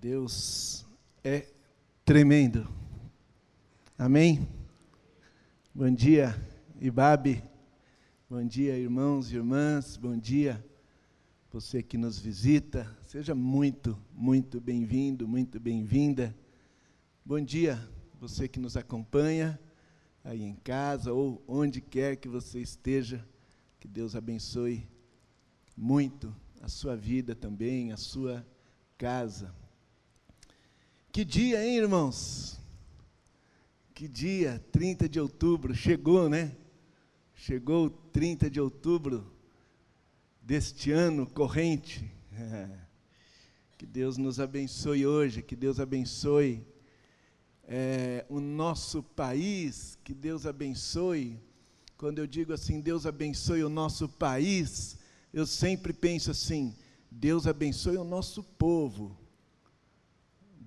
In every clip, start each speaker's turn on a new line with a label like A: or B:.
A: Deus é tremendo. Amém? Bom dia, Ibabe. Bom dia, irmãos e irmãs. Bom dia, você que nos visita. Seja muito, muito bem-vindo, muito bem-vinda. Bom dia, você que nos acompanha aí em casa ou onde quer que você esteja. Que Deus abençoe muito a sua vida também, a sua casa. Que dia, hein, irmãos? Que dia, 30 de outubro, chegou, né? Chegou o 30 de outubro deste ano corrente. Que Deus nos abençoe hoje, que Deus abençoe é, o nosso país, que Deus abençoe. Quando eu digo assim, Deus abençoe o nosso país, eu sempre penso assim: Deus abençoe o nosso povo,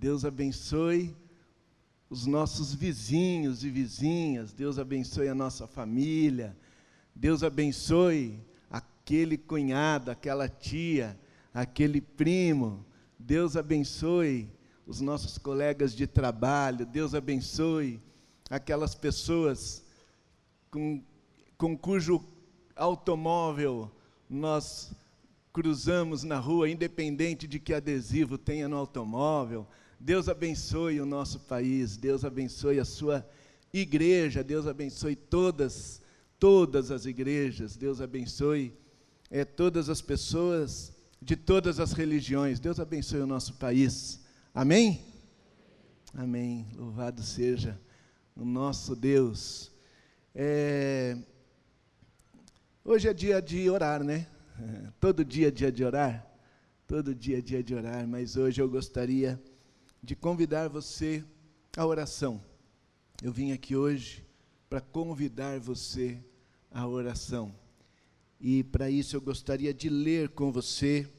A: Deus abençoe os nossos vizinhos e vizinhas, Deus abençoe a nossa família, Deus abençoe aquele cunhado, aquela tia, aquele primo, Deus abençoe os nossos colegas de trabalho, Deus abençoe aquelas pessoas com, com cujo automóvel nós cruzamos na rua, independente de que adesivo tenha no automóvel. Deus abençoe o nosso país, Deus abençoe a sua igreja, Deus abençoe todas, todas as igrejas, Deus abençoe é, todas as pessoas de todas as religiões, Deus abençoe o nosso país. Amém? Amém. Louvado seja o nosso Deus. É, hoje é dia de orar, né? Todo dia é dia de orar. Todo dia é dia de orar, mas hoje eu gostaria de convidar você à oração. Eu vim aqui hoje para convidar você à oração. E para isso eu gostaria de ler com você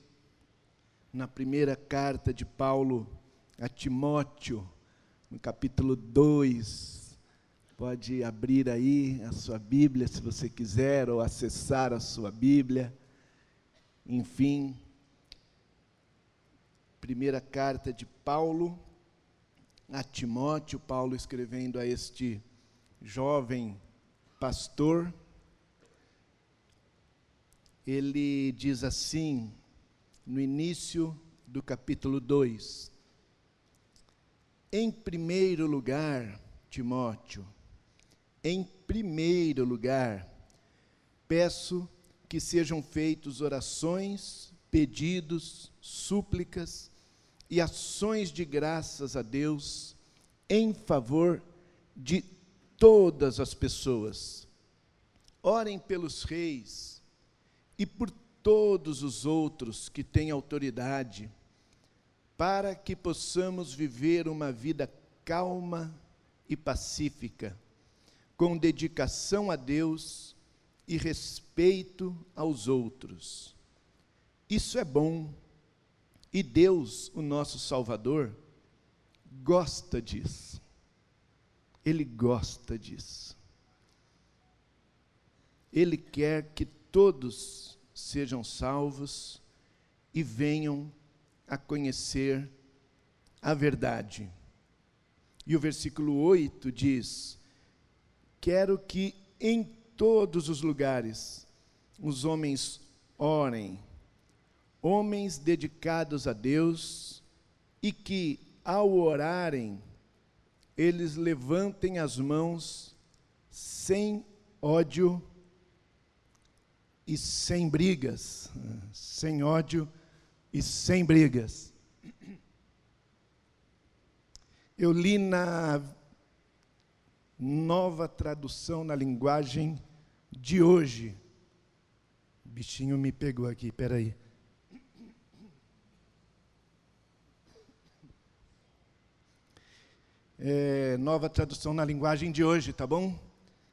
A: na primeira carta de Paulo a Timóteo, no capítulo 2. Pode abrir aí a sua Bíblia se você quiser, ou acessar a sua Bíblia. Enfim, primeira carta de Paulo a Timóteo, Paulo escrevendo a este jovem pastor, ele diz assim, no início do capítulo 2: Em primeiro lugar, Timóteo, em primeiro lugar, peço que sejam feitos orações, pedidos, súplicas e ações de graças a Deus em favor de todas as pessoas. Orem pelos reis e por todos os outros que têm autoridade, para que possamos viver uma vida calma e pacífica, com dedicação a Deus e respeito aos outros. Isso é bom e Deus, o nosso Salvador, gosta disso. Ele gosta disso. Ele quer que todos sejam salvos e venham a conhecer a verdade. E o versículo 8 diz: Quero que em todos os lugares os homens orem, homens dedicados a Deus e que, ao orarem, eles levantem as mãos sem ódio e sem brigas, sem ódio e sem brigas. Eu li na nova tradução na linguagem de hoje. O bichinho me pegou aqui, peraí. aí. É, nova tradução na linguagem de hoje, tá bom?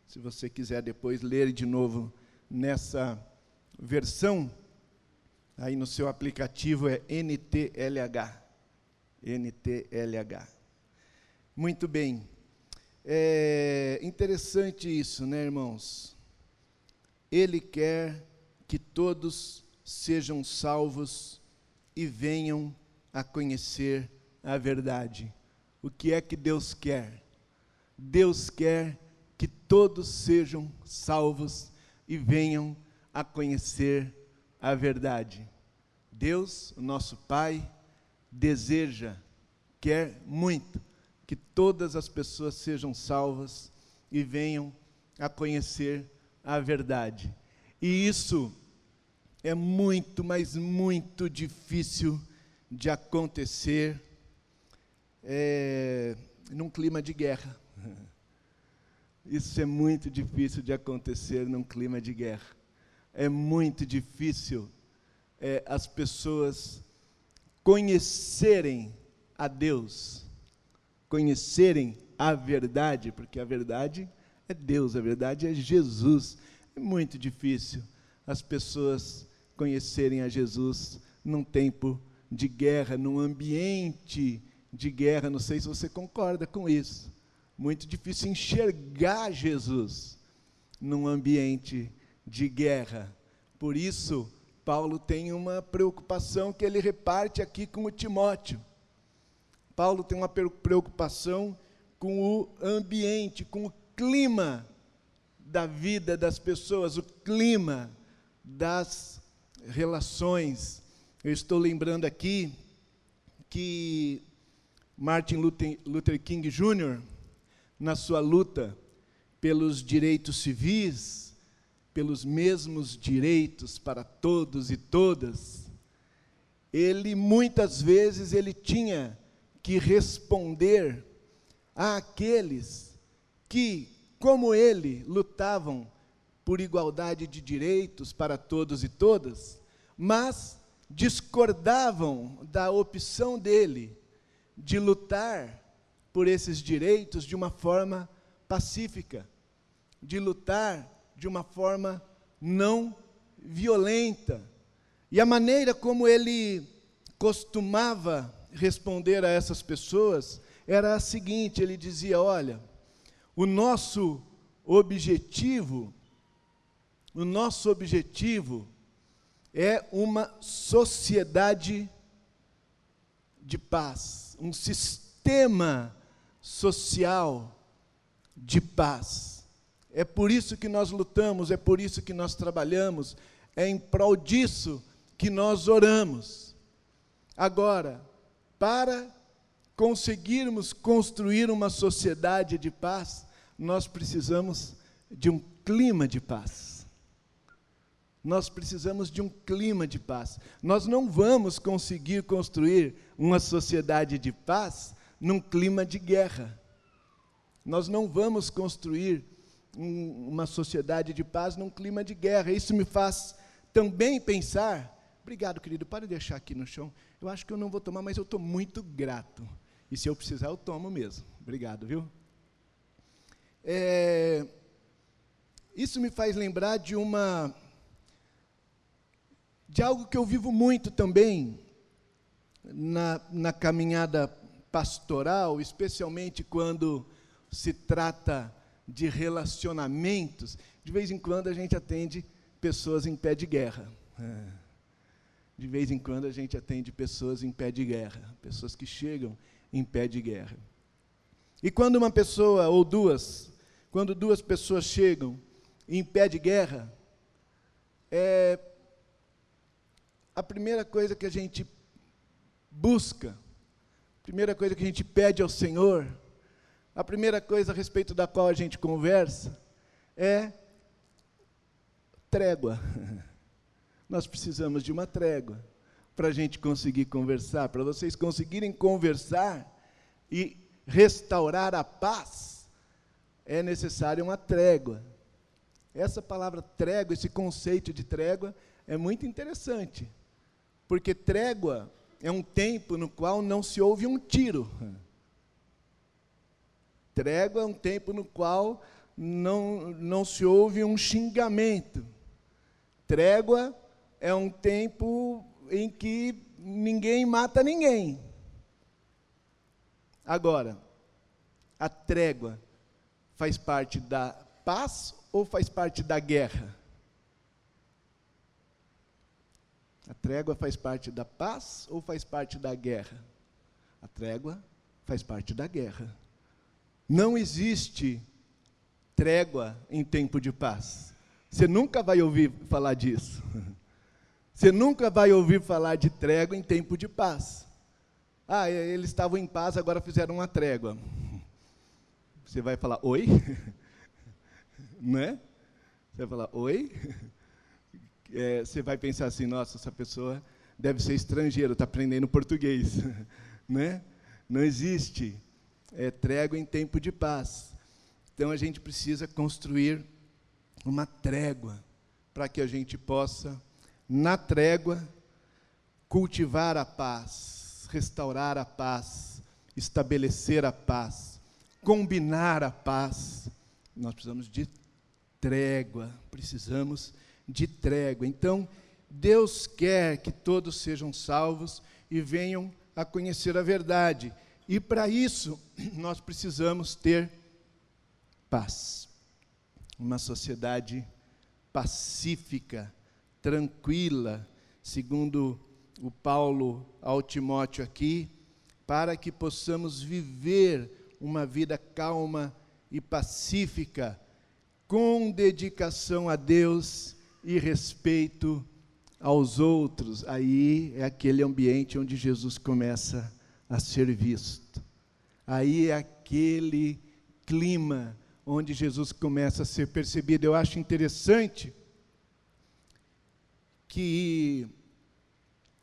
A: Se você quiser depois ler de novo nessa versão, aí no seu aplicativo é NTLH. NTLH. Muito bem. É interessante isso, né, irmãos? Ele quer que todos sejam salvos e venham a conhecer a verdade. O que é que Deus quer? Deus quer que todos sejam salvos e venham a conhecer a verdade. Deus, nosso Pai, deseja, quer muito que todas as pessoas sejam salvas e venham a conhecer a verdade. E isso é muito, mas muito difícil de acontecer é, num clima de guerra. Isso é muito difícil de acontecer num clima de guerra. É muito difícil é, as pessoas conhecerem a Deus, conhecerem a verdade, porque a verdade é Deus, a verdade é Jesus. É muito difícil as pessoas conhecerem a Jesus num tempo de guerra, num ambiente de guerra. Não sei se você concorda com isso. Muito difícil enxergar Jesus num ambiente de guerra. Por isso, Paulo tem uma preocupação que ele reparte aqui com o Timóteo. Paulo tem uma preocupação com o ambiente, com o clima da vida das pessoas, o clima das relações. Eu estou lembrando aqui que Martin Luther King Jr., na sua luta pelos direitos civis, pelos mesmos direitos para todos e todas, ele muitas vezes ele tinha que responder àqueles que, como ele, lutavam por igualdade de direitos para todos e todas, mas discordavam da opção dele de lutar por esses direitos de uma forma pacífica, de lutar de uma forma não violenta. E a maneira como ele costumava responder a essas pessoas era a seguinte: ele dizia, olha, o nosso objetivo, o nosso objetivo é uma sociedade de paz, um sistema social de paz. É por isso que nós lutamos, é por isso que nós trabalhamos, é em prol disso que nós oramos. Agora, para conseguirmos construir uma sociedade de paz, nós precisamos de um clima de paz. Nós precisamos de um clima de paz. Nós não vamos conseguir construir uma sociedade de paz num clima de guerra. Nós não vamos construir um, uma sociedade de paz num clima de guerra. Isso me faz também pensar. Obrigado, querido. Para de deixar aqui no chão. Eu acho que eu não vou tomar, mas eu estou muito grato. E se eu precisar, eu tomo mesmo. Obrigado, viu? É, isso me faz lembrar de uma de algo que eu vivo muito também na, na caminhada pastoral, especialmente quando se trata de relacionamentos, de vez em quando a gente atende pessoas em pé de guerra. É. De vez em quando a gente atende pessoas em pé de guerra, pessoas que chegam em pé de guerra. E quando uma pessoa ou duas, quando duas pessoas chegam em pé de guerra, é a primeira coisa que a gente busca primeira coisa que a gente pede ao Senhor, a primeira coisa a respeito da qual a gente conversa, é trégua. Nós precisamos de uma trégua para a gente conseguir conversar, para vocês conseguirem conversar e restaurar a paz, é necessário uma trégua. Essa palavra trégua, esse conceito de trégua, é muito interessante, porque trégua é um tempo no qual não se ouve um tiro. Trégua é um tempo no qual não, não se ouve um xingamento. Trégua é um tempo em que ninguém mata ninguém. Agora, a trégua faz parte da paz ou faz parte da guerra? A trégua faz parte da paz ou faz parte da guerra? A trégua faz parte da guerra. Não existe trégua em tempo de paz. Você nunca vai ouvir falar disso. Você nunca vai ouvir falar de trégua em tempo de paz. Ah, eles estavam em paz, agora fizeram uma trégua. Você vai falar, oi? Não é? Você vai falar, oi? É, você vai pensar assim, nossa, essa pessoa deve ser estrangeiro, está aprendendo português. né? Não existe é, trégua em tempo de paz. Então a gente precisa construir uma trégua para que a gente possa, na trégua, cultivar a paz, restaurar a paz, estabelecer a paz, combinar a paz. Nós precisamos de trégua, precisamos de trégua. Então, Deus quer que todos sejam salvos e venham a conhecer a verdade. E para isso, nós precisamos ter paz. Uma sociedade pacífica, tranquila, segundo o Paulo ao Timóteo aqui, para que possamos viver uma vida calma e pacífica, com dedicação a Deus e respeito aos outros. Aí é aquele ambiente onde Jesus começa a ser visto. Aí é aquele clima onde Jesus começa a ser percebido. Eu acho interessante que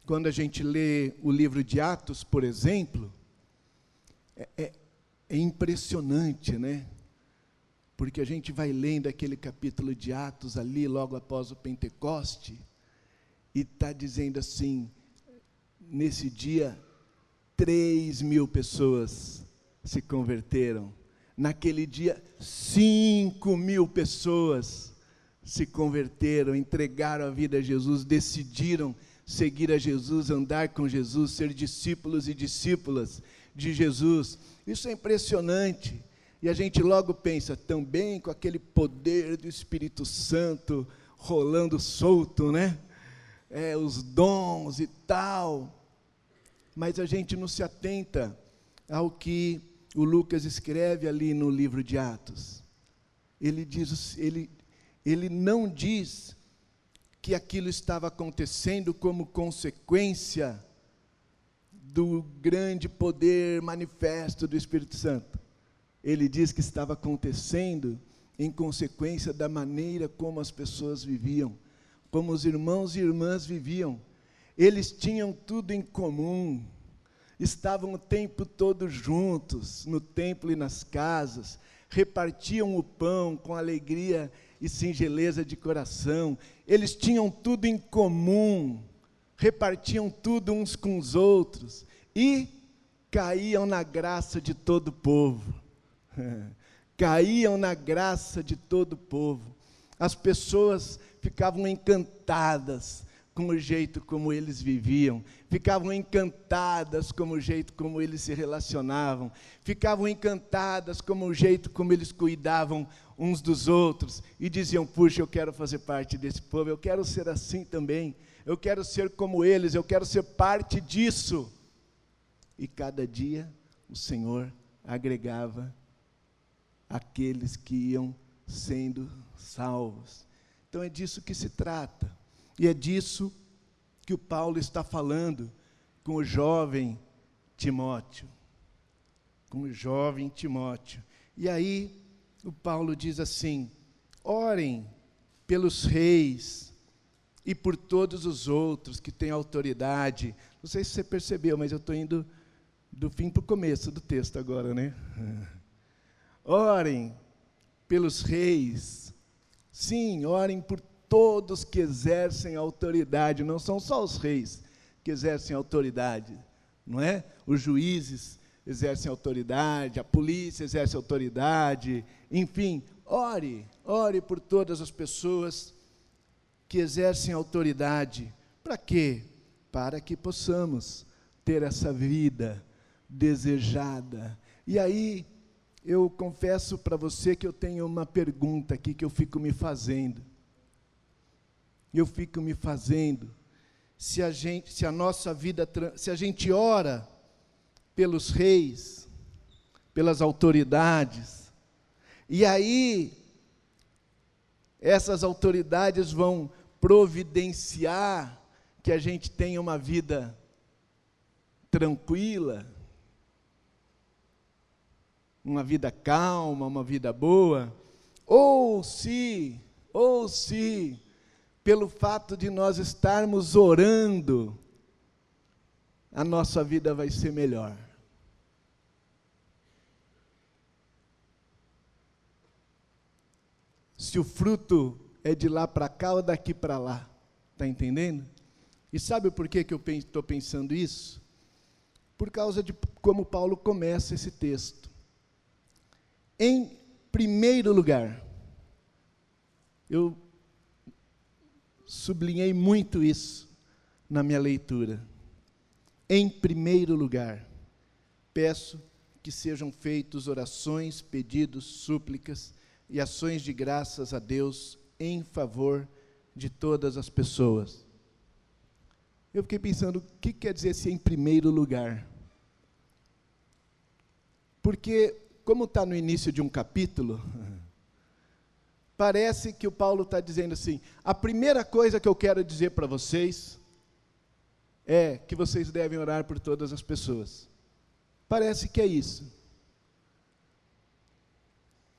A: quando a gente lê o livro de Atos, por exemplo, é, é, é impressionante, né? Porque a gente vai lendo aquele capítulo de Atos ali, logo após o Pentecoste, e está dizendo assim: nesse dia, três mil pessoas se converteram. Naquele dia, cinco mil pessoas se converteram, entregaram a vida a Jesus, decidiram seguir a Jesus, andar com Jesus, ser discípulos e discípulas de Jesus. Isso é impressionante. E a gente logo pensa também com aquele poder do Espírito Santo rolando solto, né? É, os dons e tal. Mas a gente não se atenta ao que o Lucas escreve ali no livro de Atos. Ele diz, ele, ele não diz que aquilo estava acontecendo como consequência do grande poder manifesto do Espírito Santo. Ele diz que estava acontecendo em consequência da maneira como as pessoas viviam, como os irmãos e irmãs viviam. Eles tinham tudo em comum, estavam o tempo todo juntos, no templo e nas casas, repartiam o pão com alegria e singeleza de coração, eles tinham tudo em comum, repartiam tudo uns com os outros e caíam na graça de todo o povo. caíam na graça de todo o povo. As pessoas ficavam encantadas com o jeito como eles viviam, ficavam encantadas com o jeito como eles se relacionavam, ficavam encantadas com o jeito como eles cuidavam uns dos outros e diziam: Puxa, eu quero fazer parte desse povo, eu quero ser assim também, eu quero ser como eles, eu quero ser parte disso. E cada dia o Senhor agregava aqueles que iam sendo salvos. Então é disso que se trata. E é disso que o Paulo está falando com o jovem Timóteo. Com o jovem Timóteo. E aí, o Paulo diz assim: orem pelos reis e por todos os outros que têm autoridade. Não sei se você percebeu, mas eu estou indo do fim para o começo do texto agora, né? Orem pelos reis. Sim, orem por todos que exercem autoridade, não são só os reis que exercem autoridade, não é? Os juízes exercem autoridade, a polícia exerce autoridade, enfim, ore, ore por todas as pessoas que exercem autoridade. Para quê? Para que possamos ter essa vida desejada. E aí, eu confesso para você que eu tenho uma pergunta aqui que eu fico me fazendo eu fico me fazendo, se a gente, se a nossa vida, se a gente ora pelos reis, pelas autoridades. E aí, essas autoridades vão providenciar que a gente tenha uma vida tranquila, uma vida calma, uma vida boa, ou se, ou se, pelo fato de nós estarmos orando, a nossa vida vai ser melhor. Se o fruto é de lá para cá ou daqui para lá, está entendendo? E sabe por que, que eu estou pensando isso? Por causa de como Paulo começa esse texto. Em primeiro lugar, eu sublinhei muito isso na minha leitura. Em primeiro lugar, peço que sejam feitos orações, pedidos, súplicas e ações de graças a Deus em favor de todas as pessoas. Eu fiquei pensando, o que quer dizer se em primeiro lugar? Porque, como está no início de um capítulo, parece que o Paulo está dizendo assim: a primeira coisa que eu quero dizer para vocês é que vocês devem orar por todas as pessoas. Parece que é isso.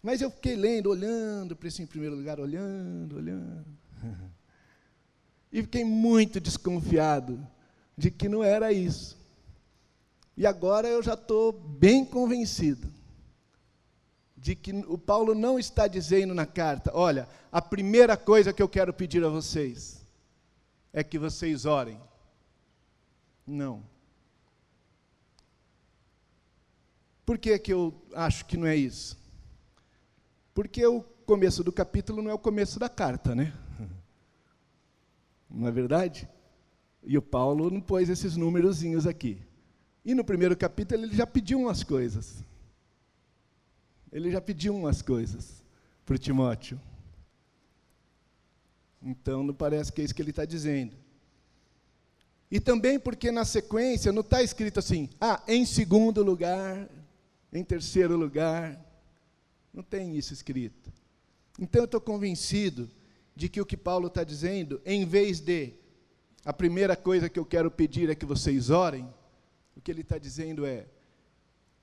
A: Mas eu fiquei lendo, olhando para isso em primeiro lugar, olhando, olhando. E fiquei muito desconfiado de que não era isso. E agora eu já estou bem convencido de que o Paulo não está dizendo na carta: olha, a primeira coisa que eu quero pedir a vocês é que vocês orem. Não. Por que, que eu acho que não é isso? Porque o começo do capítulo não é o começo da carta, né? Não é verdade? E o Paulo não pôs esses númerozinhos aqui. E no primeiro capítulo ele já pediu umas coisas. Ele já pediu umas coisas para Timóteo. Então não parece que é isso que ele está dizendo. E também porque na sequência não está escrito assim, ah, em segundo lugar, em terceiro lugar. Não tem isso escrito. Então eu estou convencido de que o que Paulo está dizendo, em vez de a primeira coisa que eu quero pedir é que vocês orem, o que ele está dizendo é: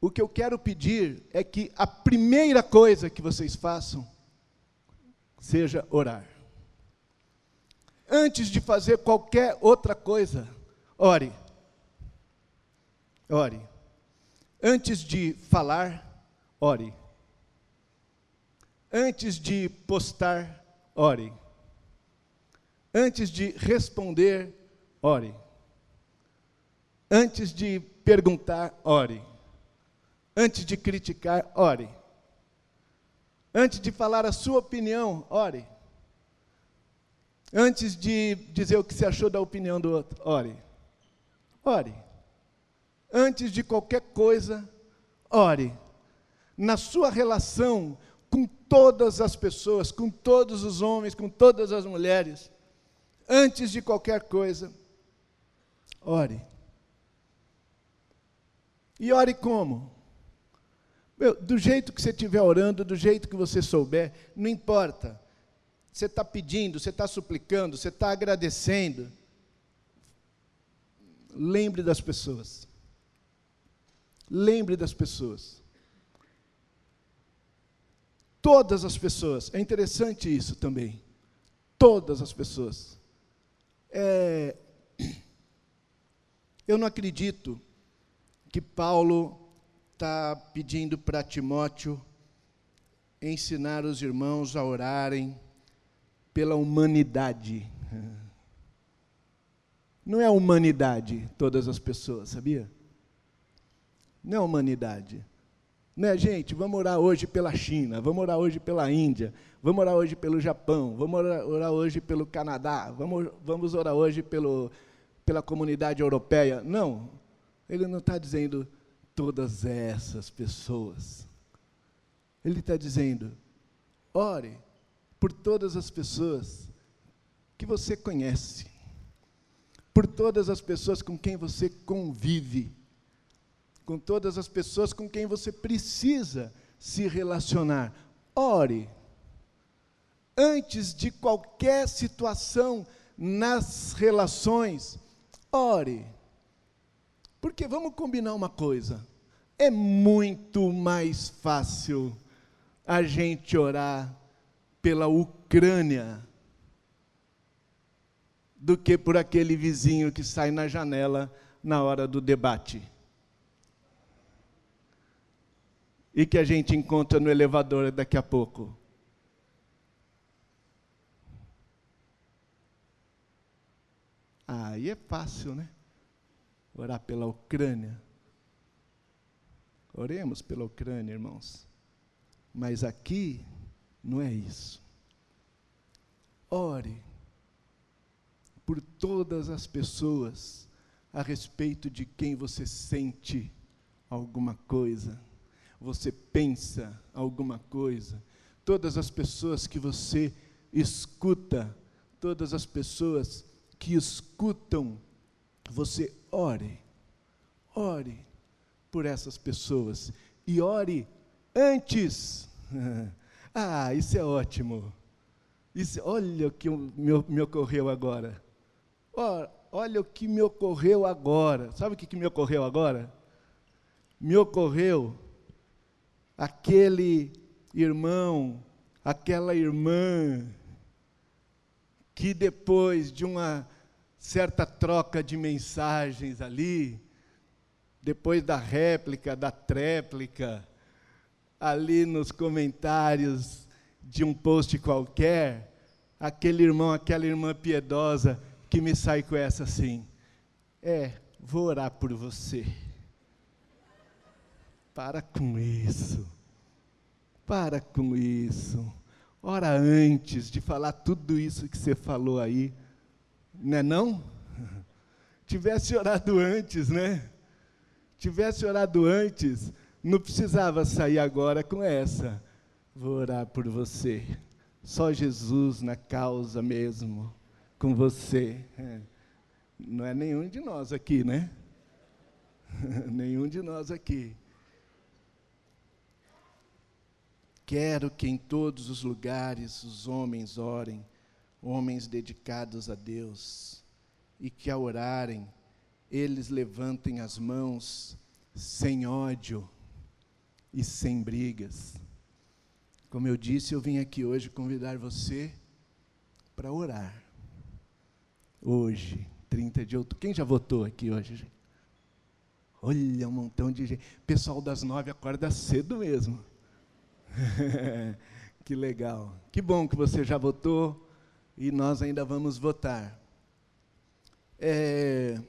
A: o que eu quero pedir é que a primeira coisa que vocês façam seja orar. Antes de fazer qualquer outra coisa, Ore. Ore. Antes de falar, ore. Antes de postar, ore. Antes de responder, ore. Antes de perguntar, ore. Antes de criticar, ore. Antes de falar a sua opinião, ore. Antes de dizer o que você achou da opinião do outro, ore. Ore. Antes de qualquer coisa, ore. Na sua relação com todas as pessoas, com todos os homens, com todas as mulheres, antes de qualquer coisa, ore. E ore como? Meu, do jeito que você estiver orando, do jeito que você souber, não importa. Você está pedindo, você está suplicando, você está agradecendo lembre das pessoas. Lembre das pessoas. Todas as pessoas. É interessante isso também. Todas as pessoas. É, eu não acredito que Paulo está pedindo para Timóteo ensinar os irmãos a orarem pela humanidade. Não é a humanidade todas as pessoas, sabia? Não é a humanidade. Né, gente, vamos orar hoje pela China, vamos orar hoje pela Índia, vamos orar hoje pelo Japão, vamos orar, orar hoje pelo Canadá, vamos, vamos orar hoje pelo, pela comunidade europeia. Não, ele não está dizendo todas essas pessoas. Ele está dizendo, ore por todas as pessoas que você conhece por todas as pessoas com quem você convive, com todas as pessoas com quem você precisa se relacionar. Ore. Antes de qualquer situação nas relações, ore. Porque vamos combinar uma coisa: é muito mais fácil a gente orar pela Ucrânia do que por aquele vizinho que sai na janela na hora do debate. E que a gente encontra no elevador daqui a pouco. Aí é fácil, né? Orar pela Ucrânia. Oremos pela Ucrânia, irmãos. Mas aqui não é isso. Ore por todas as pessoas a respeito de quem você sente alguma coisa, você pensa alguma coisa, todas as pessoas que você escuta, todas as pessoas que escutam, você ore, ore por essas pessoas e ore antes. ah, isso é ótimo. Isso, olha o que me, me ocorreu agora olha o que me ocorreu agora. Sabe o que, que me ocorreu agora? Me ocorreu aquele irmão, aquela irmã, que depois de uma certa troca de mensagens ali, depois da réplica, da tréplica, ali nos comentários de um post qualquer, aquele irmão, aquela irmã piedosa que me sai com essa assim: é, vou orar por você. Para com isso. Para com isso. Ora antes de falar tudo isso que você falou aí. Não é não? Tivesse orado antes, né? Tivesse orado antes, não precisava sair agora com essa. Vou orar por você. Só Jesus na causa mesmo com você. É. Não é nenhum de nós aqui, né? nenhum de nós aqui. Quero que em todos os lugares os homens orem, homens dedicados a Deus, e que ao orarem, eles levantem as mãos sem ódio e sem brigas. Como eu disse, eu vim aqui hoje convidar você para orar hoje, 30 de outubro. Quem já votou aqui hoje? Olha, um montão de gente. Pessoal das nove acorda cedo mesmo. que legal. Que bom que você já votou e nós ainda vamos votar. É,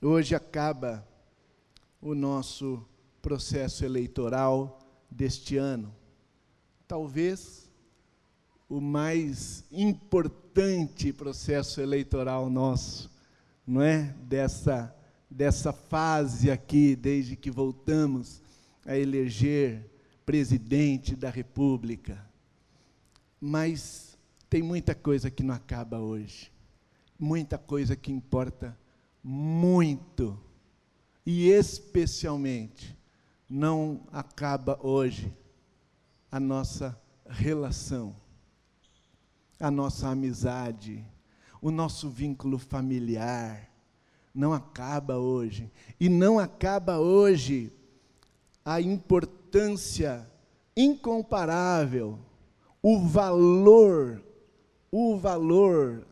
A: hoje acaba o nosso processo eleitoral deste ano. Talvez o mais importante processo eleitoral nosso, não é? Dessa, dessa fase aqui, desde que voltamos a eleger presidente da República. Mas tem muita coisa que não acaba hoje, muita coisa que importa muito, e especialmente não acaba hoje a nossa relação a nossa amizade, o nosso vínculo familiar. Não acaba hoje. E não acaba hoje a importância incomparável, o valor, o valor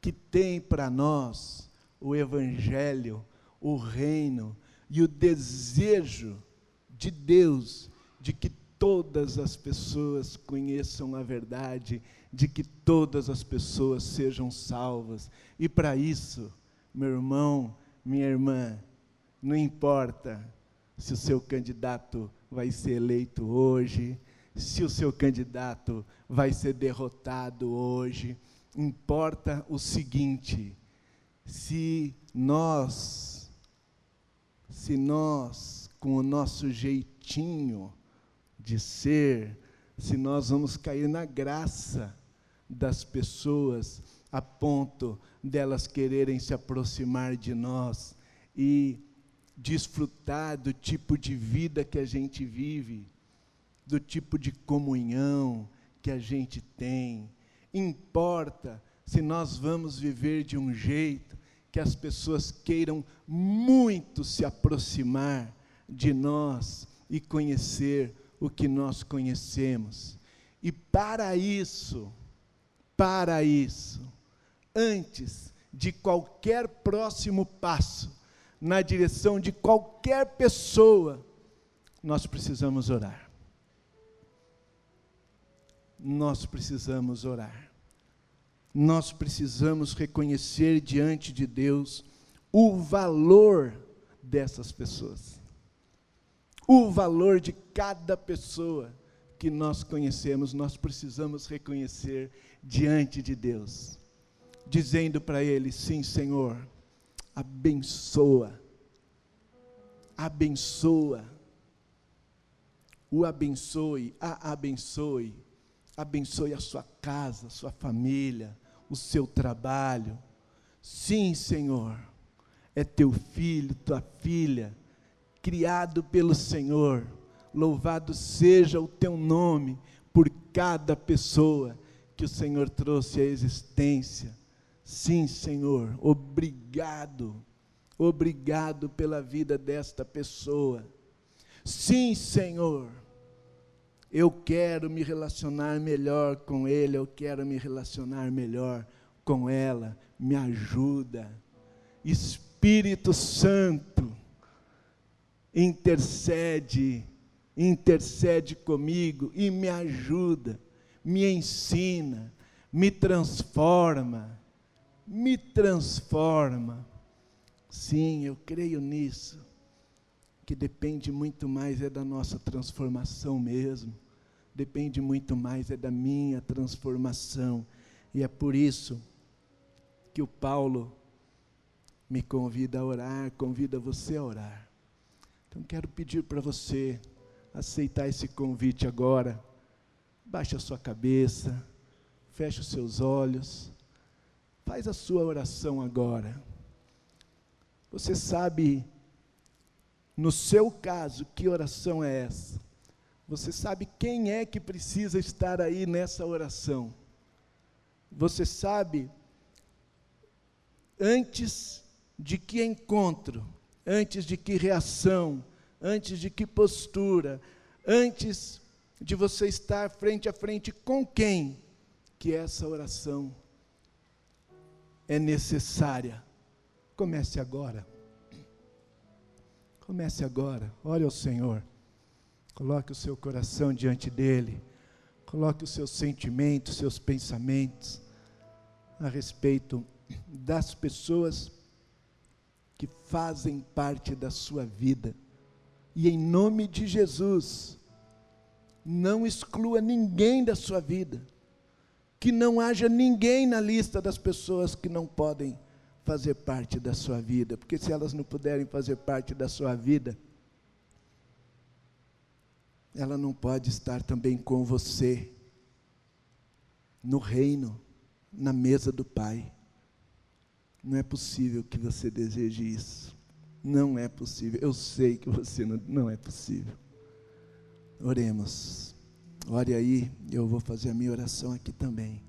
A: que tem para nós o Evangelho, o reino e o desejo de Deus de que todas as pessoas conheçam a verdade de que todas as pessoas sejam salvas. E para isso, meu irmão, minha irmã, não importa se o seu candidato vai ser eleito hoje, se o seu candidato vai ser derrotado hoje, importa o seguinte: se nós, se nós, com o nosso jeitinho de ser, se nós vamos cair na graça das pessoas a ponto delas quererem se aproximar de nós e desfrutar do tipo de vida que a gente vive, do tipo de comunhão que a gente tem. Importa se nós vamos viver de um jeito que as pessoas queiram muito se aproximar de nós e conhecer o que nós conhecemos. E para isso, para isso, antes de qualquer próximo passo, na direção de qualquer pessoa, nós precisamos orar. Nós precisamos orar. Nós precisamos reconhecer diante de Deus o valor dessas pessoas. O valor de cada pessoa que nós conhecemos, nós precisamos reconhecer diante de Deus, dizendo para Ele: sim, Senhor abençoa, abençoa, o abençoe, a abençoe, abençoe a sua casa, a sua família, o seu trabalho. Sim, Senhor, é teu filho, tua filha, criado pelo Senhor. Louvado seja o teu nome por cada pessoa que o Senhor trouxe à existência Sim, Senhor, obrigado, obrigado pela vida desta pessoa. Sim, Senhor, eu quero me relacionar melhor com ele, eu quero me relacionar melhor com ela. Me ajuda. Espírito Santo, intercede, intercede comigo e me ajuda, me ensina, me transforma me transforma. Sim, eu creio nisso. Que depende muito mais é da nossa transformação mesmo. Depende muito mais é da minha transformação. E é por isso que o Paulo me convida a orar, convida você a orar. Então quero pedir para você aceitar esse convite agora. Baixe a sua cabeça, feche os seus olhos. Faz a sua oração agora. Você sabe, no seu caso, que oração é essa? Você sabe quem é que precisa estar aí nessa oração? Você sabe, antes de que encontro, antes de que reação, antes de que postura, antes de você estar frente a frente com quem que essa oração é necessária. Comece agora. Comece agora. Ore ao Senhor. Coloque o seu coração diante dele. Coloque os seus sentimentos, seus pensamentos a respeito das pessoas que fazem parte da sua vida. E em nome de Jesus, não exclua ninguém da sua vida que não haja ninguém na lista das pessoas que não podem fazer parte da sua vida, porque se elas não puderem fazer parte da sua vida, ela não pode estar também com você no reino, na mesa do Pai. Não é possível que você deseje isso. Não é possível. Eu sei que você não, não é possível. Oremos. Ore aí, eu vou fazer a minha oração aqui também.